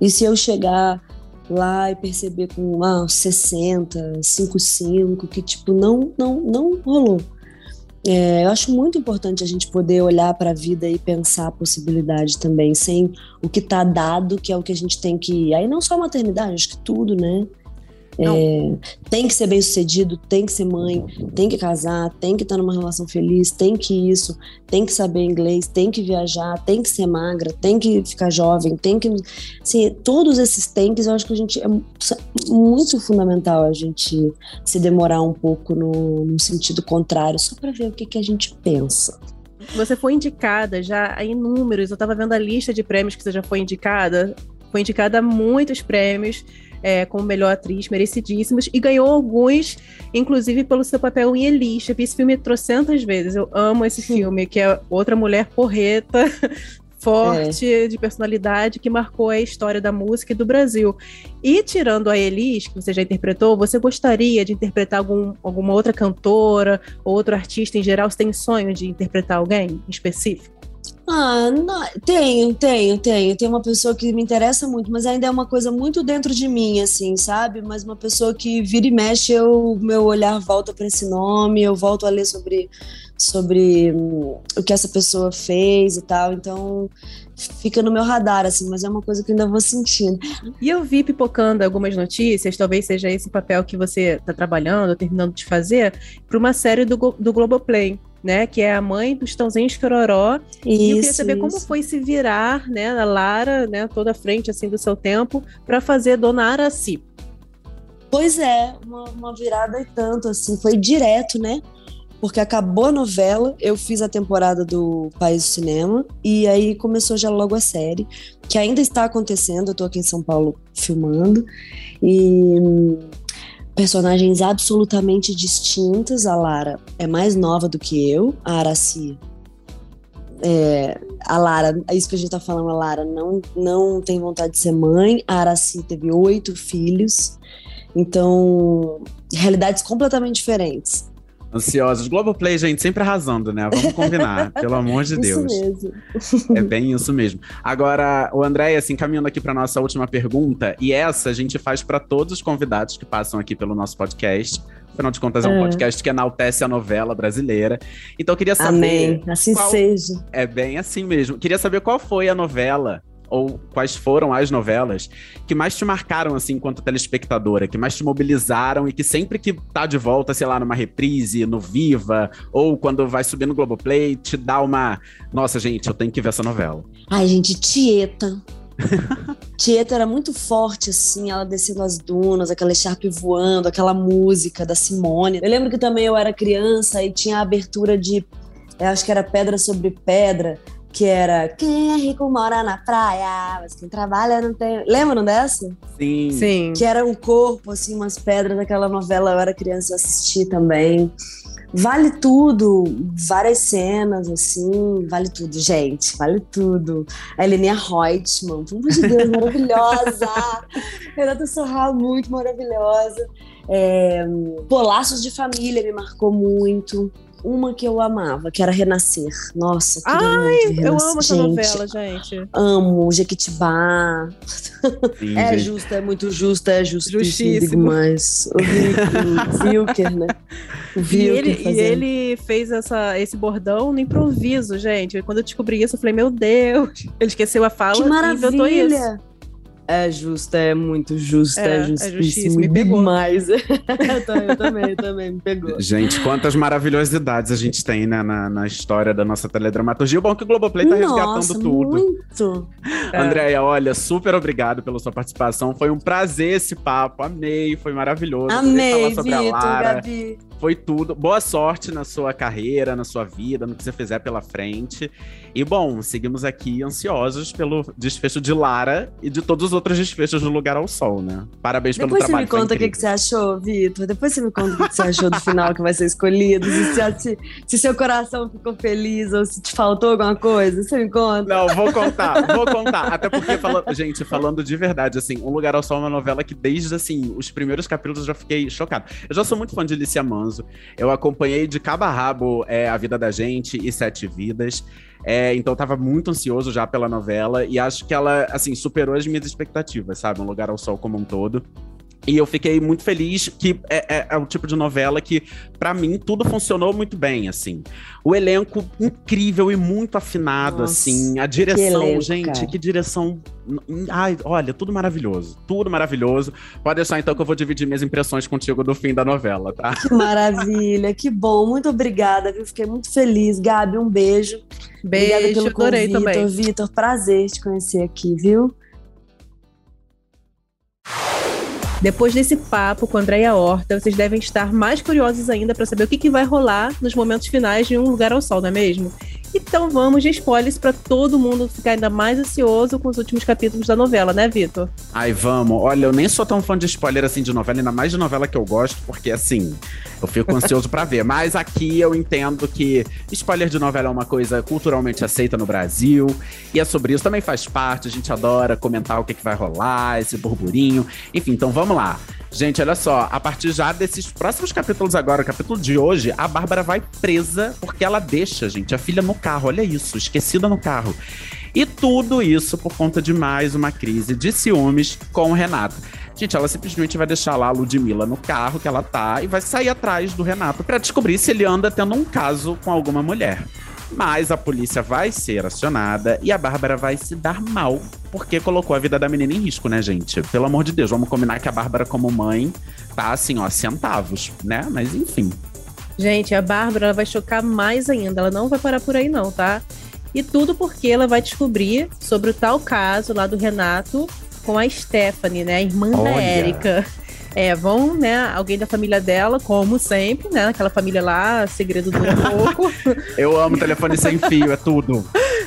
S3: E se eu chegar lá e perceber com ah, 60, 55, que tipo, não, não, não rolou. É, eu acho muito importante a gente poder olhar para a vida e pensar a possibilidade também, sem o que está dado, que é o que a gente tem que. Aí não só a maternidade, acho que tudo, né? É, tem que ser bem sucedido, tem que ser mãe, tem que casar, tem que estar numa relação feliz, tem que isso, tem que saber inglês, tem que viajar, tem que ser magra, tem que ficar jovem, tem que. Assim, todos esses tem que, eu acho que a gente é muito fundamental a gente se demorar um pouco no, no sentido contrário, só para ver o que, que a gente pensa.
S2: Você foi indicada já em números, eu estava vendo a lista de prêmios que você já foi indicada. Foi indicada a muitos prêmios é, como melhor atriz, merecidíssimos, e ganhou alguns, inclusive pelo seu papel em Elisha. Vi esse filme trocentas vezes. Eu amo esse filme, que é outra mulher porreta, forte, é. de personalidade, que marcou a história da música e do Brasil. E tirando a Elis, que você já interpretou, você gostaria de interpretar algum, alguma outra cantora, ou outro artista em geral? Você tem sonho de interpretar alguém em específico?
S3: Ah, não, tenho, tenho, tenho. Tem uma pessoa que me interessa muito, mas ainda é uma coisa muito dentro de mim, assim, sabe? Mas uma pessoa que vira e mexe, eu, meu olhar volta para esse nome, eu volto a ler sobre, sobre hum, o que essa pessoa fez e tal. Então, fica no meu radar, assim, mas é uma coisa que ainda vou sentindo.
S2: E eu vi pipocando algumas notícias, talvez seja esse papel que você está trabalhando, terminando de fazer, para uma série do, do Globoplay né? Que é a mãe do Estãozinho Chororó. Isso, e eu queria saber isso. como foi se virar, né? A Lara, né? Toda a frente, assim, do seu tempo, para fazer Dona Araci.
S3: Pois é, uma, uma virada e tanto, assim, foi direto, né? porque acabou a novela, eu fiz a temporada do País do Cinema e aí começou já logo a série, que ainda está acontecendo, eu tô aqui em São Paulo filmando e personagens absolutamente distintas. A Lara é mais nova do que eu, a Araci. É, a Lara, é isso que a gente tá falando, a Lara não, não tem vontade de ser mãe, a Araci teve oito filhos, então, realidades completamente diferentes.
S1: Ansiosos. Globoplay, gente, sempre arrasando, né? Vamos combinar, pelo amor de Deus.
S3: Isso mesmo.
S1: É bem isso mesmo. Agora, o André, assim, caminhando aqui para nossa última pergunta, e essa a gente faz para todos os convidados que passam aqui pelo nosso podcast. Afinal de contas, é um é. podcast que enaltece a novela brasileira. Então, eu queria saber.
S3: Amém. Assim qual... seja.
S1: É bem assim mesmo. Queria saber qual foi a novela ou quais foram as novelas que mais te marcaram, assim, enquanto telespectadora, que mais te mobilizaram e que sempre que tá de volta, sei lá, numa reprise, no Viva, ou quando vai subir no Globoplay, te dá uma. Nossa, gente, eu tenho que ver essa novela.
S3: Ai, gente, Tieta. Tieta era muito forte, assim, ela descendo as dunas, aquela Sharp voando, aquela música da Simone. Eu lembro que também eu era criança e tinha a abertura de. acho que era Pedra sobre Pedra, que era quem é rico mora na praia, mas quem trabalha não tem. Lembram dessa?
S1: Sim.
S2: Sim.
S3: Que era um corpo, assim, umas pedras daquela novela, eu era criança e assisti também. Vale tudo, várias cenas, assim, vale tudo, gente, vale tudo. A Helenia Reutemann, pelo amor de Deus, maravilhosa! Renata Sorral, muito maravilhosa. É, Pô, Laços de Família me marcou muito uma que eu amava, que era Renascer. Nossa, que
S2: Ai, eu amo essa novela, gente.
S3: Amo, Jequitibá. Sim, é gente. justo, é muito justo, é justíssimo.
S2: Justíssimo.
S3: Mas o Wilker, né?
S2: O Wilker e, ele, e ele fez essa, esse bordão no improviso, gente. Quando eu descobri isso, eu falei, meu Deus. Ele esqueceu a fala
S3: que maravilha.
S2: e inventou isso.
S3: É justo, é muito justo, é, é justíssimo. É justíssimo, me pegou. demais. eu também, também, me pegou.
S1: Gente, quantas maravilhosidades a gente tem né, na, na história da nossa teledramaturgia. O bom é que o Globoplay tá
S3: nossa,
S1: resgatando tudo.
S3: Muito.
S1: É. Andréia, olha, super obrigado pela sua participação. Foi um prazer esse papo. Amei, foi maravilhoso.
S3: Amei, falar sobre Vitor, a Lara. Gabi.
S1: Foi tudo. Boa sorte na sua carreira, na sua vida, no que você fizer pela frente. E bom, seguimos aqui ansiosos pelo desfecho de Lara e de todos os outros desfechos do Lugar ao Sol, né? Parabéns
S3: Depois
S1: pelo trabalho.
S3: Depois você me conta o que, que, você achou, Vitor. Depois você me conta o que, você achou do final que vai ser escolhido. Se, se, se, seu coração ficou feliz ou se te faltou alguma coisa. Você me conta.
S1: Não, vou contar, vou contar. Até porque, gente, falando de verdade, assim, Um Lugar ao Sol é uma novela que desde, assim, os primeiros capítulos eu já fiquei chocado. Eu já sou muito fã de Alicia Manso ansioso. Eu acompanhei de cabo a rabo é, a vida da gente e Sete Vidas. É, então eu tava muito ansioso já pela novela e acho que ela, assim, superou as minhas expectativas, sabe? Um Lugar ao Sol como um todo. E eu fiquei muito feliz que é, é, é o tipo de novela que, para mim, tudo funcionou muito bem, assim. O elenco incrível e muito afinado, Nossa, assim. A direção, que elenco, gente, cara. que direção. Ai, olha, tudo maravilhoso. Tudo maravilhoso. Pode deixar, então, que eu vou dividir minhas impressões contigo do fim da novela, tá?
S3: Que maravilha, que bom. Muito obrigada, viu? Fiquei muito feliz. Gabi, um beijo.
S2: Beijo, obrigada pelo adorei convite. também.
S3: Vitor, prazer te conhecer aqui, viu?
S2: Depois desse papo com a Andréia Horta, vocês devem estar mais curiosos ainda para saber o que, que vai rolar nos momentos finais de Um Lugar ao Sol, não é mesmo? Então vamos de spoilers para todo mundo ficar ainda mais ansioso com os últimos capítulos da novela, né, Vitor?
S1: Ai, vamos. Olha, eu nem sou tão fã de spoiler assim de novela, ainda mais de novela que eu gosto, porque assim, eu fico ansioso para ver. Mas aqui eu entendo que spoiler de novela é uma coisa culturalmente aceita no Brasil, e é sobre isso, também faz parte, a gente adora comentar o que, que vai rolar, esse burburinho. Enfim, então vamos lá. Gente, olha só, a partir já desses próximos capítulos agora, o capítulo de hoje, a Bárbara vai presa porque ela deixa, gente, a filha no carro. Olha isso, esquecida no carro. E tudo isso por conta de mais uma crise de ciúmes com o Renato. Gente, ela simplesmente vai deixar lá a Ludmilla no carro que ela tá e vai sair atrás do Renato para descobrir se ele anda tendo um caso com alguma mulher. Mas a polícia vai ser acionada e a Bárbara vai se dar mal, porque colocou a vida da menina em risco, né, gente? Pelo amor de Deus, vamos combinar que a Bárbara, como mãe, tá assim, ó, centavos, né? Mas enfim.
S2: Gente, a Bárbara vai chocar mais ainda. Ela não vai parar por aí, não, tá? E tudo porque ela vai descobrir sobre o tal caso lá do Renato com a Stephanie, né? A irmã Olha. da Érica. É, vão, né, alguém da família dela, como sempre, né, aquela família lá, segredo do pouco.
S1: Eu amo telefone sem fio, é tudo.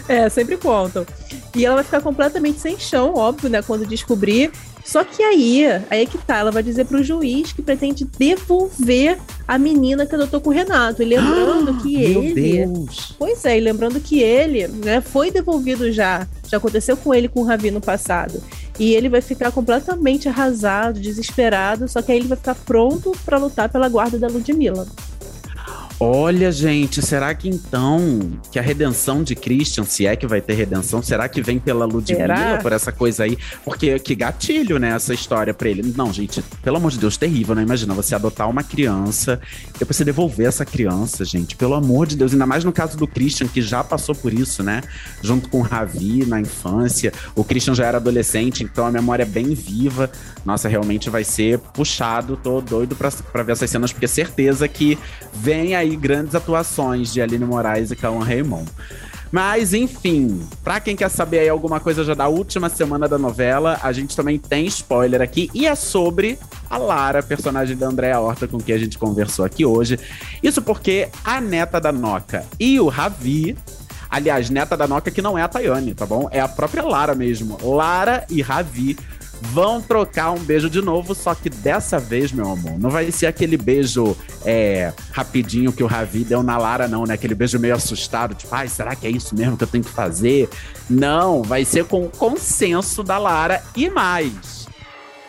S2: É, sempre contam. E ela vai ficar completamente sem chão, óbvio, né, quando descobrir. Só que aí, aí é que tá, ela vai dizer pro juiz que pretende devolver a menina que adotou com o Renato. E lembrando ah, que
S1: meu
S2: ele.
S1: Deus.
S2: Pois é, e lembrando que ele, né, foi devolvido já. Já aconteceu com ele com o Ravi no passado. E ele vai ficar completamente arrasado, desesperado, só que aí ele vai ficar pronto para lutar pela guarda da Ludmilla.
S1: Olha, gente, será que então que a redenção de Christian, se é que vai ter redenção, será que vem pela Ludmilla, por essa coisa aí? Porque que gatilho, né, essa história pra ele. Não, gente, pelo amor de Deus, terrível, né? Imagina você adotar uma criança, depois você devolver essa criança, gente, pelo amor de Deus. Ainda mais no caso do Christian, que já passou por isso, né? Junto com o Ravi na infância. O Christian já era adolescente, então a memória é bem viva. Nossa, realmente vai ser puxado. Tô doido pra, pra ver essas cenas, porque certeza que vem aí aí grandes atuações de Aline Moraes e Cauã Raymond. Mas, enfim, pra quem quer saber aí alguma coisa já da última semana da novela, a gente também tem spoiler aqui e é sobre a Lara, personagem da Andréa Horta com quem a gente conversou aqui hoje. Isso porque a neta da Noca e o Ravi Aliás, neta da Noca que não é a Tayane, tá bom? É a própria Lara mesmo. Lara e Ravi vão trocar um beijo de novo, só que dessa vez, meu amor, não vai ser aquele beijo é, rapidinho que o Ravi deu na Lara, não, né? Aquele beijo meio assustado, tipo, ai, será que é isso mesmo que eu tenho que fazer? Não, vai ser com o consenso da Lara e mais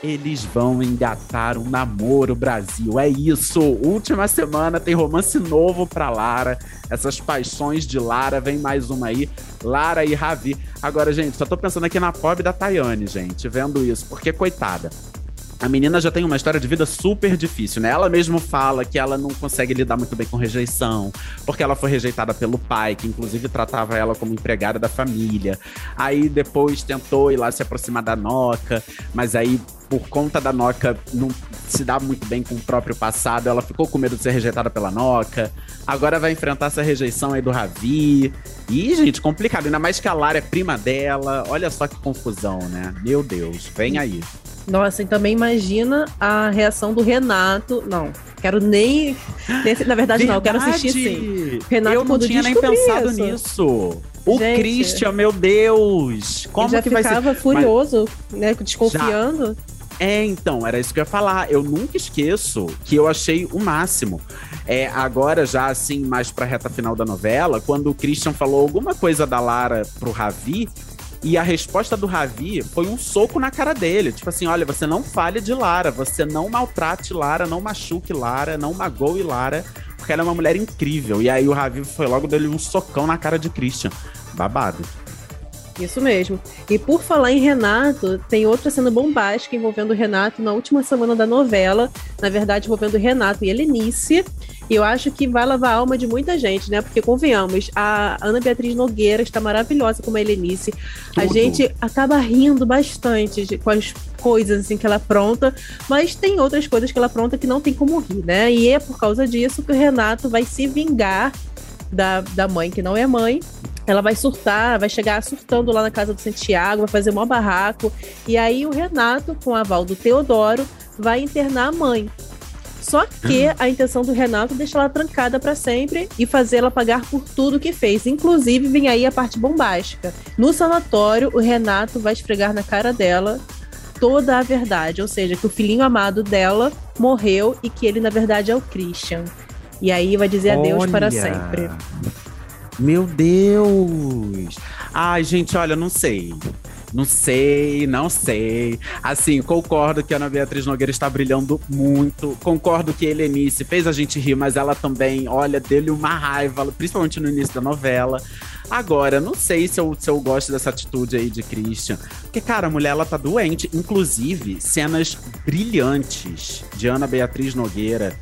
S1: eles vão engatar um namoro Brasil. É isso. Última semana tem romance novo pra Lara. Essas paixões de Lara, vem mais uma aí. Lara e Ravi. Agora, gente, só tô pensando aqui na pobre da Tayane, gente, vendo isso, porque coitada. A menina já tem uma história de vida super difícil, né? Ela mesmo fala que ela não consegue lidar muito bem com rejeição, porque ela foi rejeitada pelo pai, que inclusive tratava ela como empregada da família. Aí depois tentou ir lá se aproximar da Noca, mas aí por conta da Noca não se dá muito bem com o próprio passado, ela ficou com medo de ser rejeitada pela Noca. Agora vai enfrentar essa rejeição aí do Ravi. E, gente, complicado. Ainda mais que a Lara é prima dela. Olha só que confusão, né? Meu Deus, vem aí.
S2: Nossa, e também imagina a reação do Renato. Não, quero nem. na verdade, Verdade. não, quero assistir sim.
S1: Renato, eu não tinha nem pensado isso. nisso. O Gente, Christian, meu Deus! Como
S2: já
S1: que
S2: vai ser? ficava furioso, Mas... né? Desconfiando.
S1: Já. É, então, era isso que eu ia falar. Eu nunca esqueço que eu achei o máximo. É, agora, já assim, mais pra reta final da novela, quando o Christian falou alguma coisa da Lara pro Ravi, E a resposta do Ravi foi um soco na cara dele. Tipo assim: olha, você não fale de Lara, você não maltrate Lara, não machuque Lara, não magoe Lara, porque ela é uma mulher incrível. E aí o Ravi foi logo dele um socão na cara de Christian. Babado.
S2: Isso mesmo. E por falar em Renato, tem outra cena bombástica envolvendo o Renato na última semana da novela. Na verdade, envolvendo o Renato e Helenice. E eu acho que vai lavar a alma de muita gente, né? Porque, convenhamos, a Ana Beatriz Nogueira está maravilhosa como a Helenice. Tudo. A gente acaba rindo bastante de, com as coisas assim que ela apronta, mas tem outras coisas que ela apronta que não tem como rir, né? E é por causa disso que o Renato vai se vingar da, da mãe que não é mãe ela vai surtar, vai chegar surtando lá na casa do Santiago, vai fazer um barraco. E aí o Renato, com o aval do Teodoro, vai internar a mãe. Só que a intenção do Renato é deixar ela trancada para sempre e fazer ela pagar por tudo que fez. Inclusive, vem aí a parte bombástica. No sanatório, o Renato vai esfregar na cara dela toda a verdade, ou seja, que o filhinho amado dela morreu e que ele, na verdade, é o Christian. E aí vai dizer adeus Olha. para sempre.
S1: Meu Deus! Ai, gente, olha, não sei. Não sei, não sei. Assim, concordo que a Ana Beatriz Nogueira está brilhando muito. Concordo que a Helenice fez a gente rir, mas ela também, olha, dele uma raiva, principalmente no início da novela. Agora, não sei se eu, se eu gosto dessa atitude aí de Christian. Porque, cara, a mulher, ela tá doente. Inclusive, cenas brilhantes de Ana Beatriz Nogueira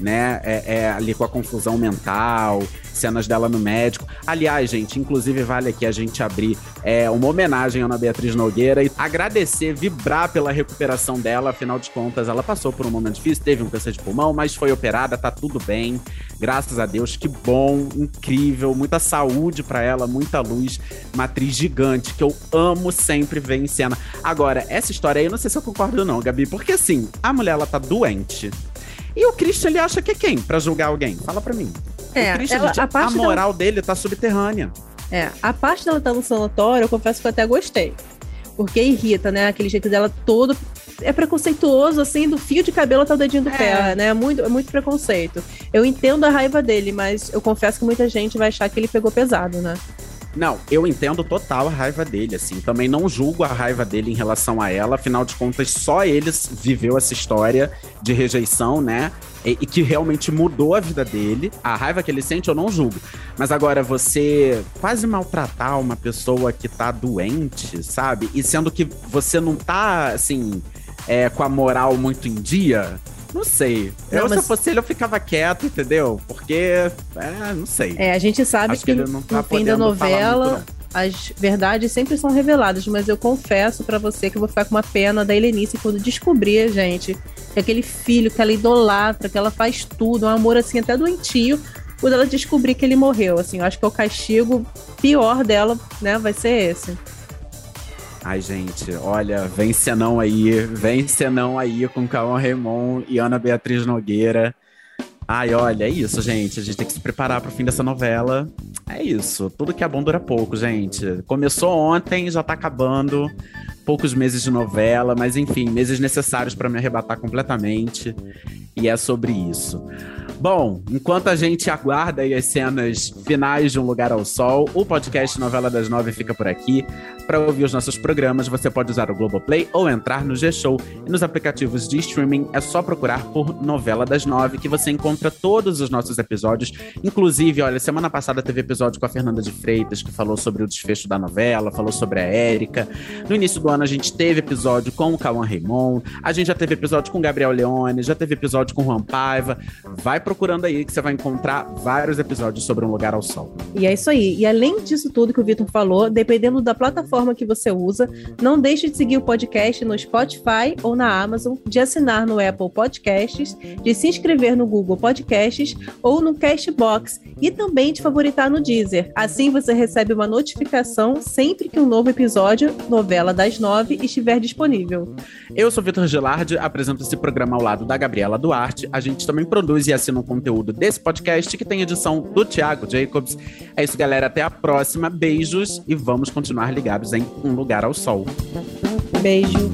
S1: né? É, é, ali com a confusão mental, cenas dela no médico. Aliás, gente, inclusive vale aqui a gente abrir é, uma homenagem à Ana Beatriz Nogueira e agradecer, vibrar pela recuperação dela. Afinal de contas, ela passou por um momento difícil, teve um câncer de pulmão, mas foi operada, tá tudo bem. Graças a Deus, que bom, incrível, muita saúde para ela, muita luz, uma atriz gigante que eu amo sempre ver em cena. Agora, essa história aí, eu não sei se eu concordo não, Gabi, porque assim, a mulher ela tá doente. E o Christian, ele acha que é quem para julgar alguém? Fala para mim. É, o ela, a, a, moral dela... dele tá subterrânea.
S2: É, a parte dela tá no sanatório, eu confesso que eu até gostei. Porque irrita, né? Aquele jeito dela todo é preconceituoso, assim, do fio de cabelo até o dedinho do é. pé, né? É muito, é muito preconceito. Eu entendo a raiva dele, mas eu confesso que muita gente vai achar que ele pegou pesado, né?
S1: Não, eu entendo total a raiva dele, assim. Também não julgo a raiva dele em relação a ela, afinal de contas, só eles viveu essa história de rejeição, né? E, e, que realmente mudou a vida dele. A raiva que ele sente, eu não julgo. Mas agora, você quase maltratar uma pessoa que tá doente, sabe? E sendo que você não tá, assim, é, com a moral muito em dia, não sei. Não, eu, mas... se fosse ele, eu ficava quieto, entendeu? Porque, é, não sei.
S2: É, a gente sabe Acho que, que tá no fim da novela, as verdades sempre são reveladas, mas eu confesso para você que eu vou ficar com uma pena da Helenice quando descobrir, gente, que aquele filho que ela idolatra, que ela faz tudo, um amor assim até doentio, quando ela descobrir que ele morreu, assim, eu acho que é o castigo pior dela, né, vai ser esse.
S1: Ai, gente, olha, vem senão aí, vem senão aí com Cauã Raymond e Ana Beatriz Nogueira. Ai, olha, é isso, gente. A gente tem que se preparar pro fim dessa novela. É isso. Tudo que é bom dura pouco, gente. Começou ontem, já tá acabando. Poucos meses de novela, mas enfim, meses necessários para me arrebatar completamente. E é sobre isso. Bom, enquanto a gente aguarda as cenas finais de Um Lugar ao Sol, o podcast Novela das Nove fica por aqui. Para ouvir os nossos programas, você pode usar o Globoplay ou entrar no G-Show. E nos aplicativos de streaming é só procurar por Novela das Nove, que você encontra todos os nossos episódios. Inclusive, olha, semana passada teve episódio com a Fernanda de Freitas, que falou sobre o desfecho da novela, falou sobre a Érica. No início do ano, a gente teve episódio com o Cauã Raymond. A gente já teve episódio com o Gabriel Leone, já teve episódio com o Juan Paiva. Vai procurando aí que você vai encontrar vários episódios sobre Um Lugar ao Sol.
S2: E é isso aí. E além disso tudo que o Vitor falou, dependendo da plataforma que você usa, não deixe de seguir o podcast no Spotify ou na Amazon, de assinar no Apple Podcasts, de se inscrever no Google Podcasts ou no Castbox e também de favoritar no Deezer. Assim você recebe uma notificação sempre que um novo episódio, Novela das Nove, estiver disponível.
S1: Eu sou Vitor Gilardi, apresento esse programa ao lado da Gabriela Duarte. A gente também produz e assina o um conteúdo desse podcast, que tem edição do Thiago Jacobs. É isso, galera. Até a próxima. Beijos e vamos continuar ligados em Um Lugar ao Sol.
S2: Beijo.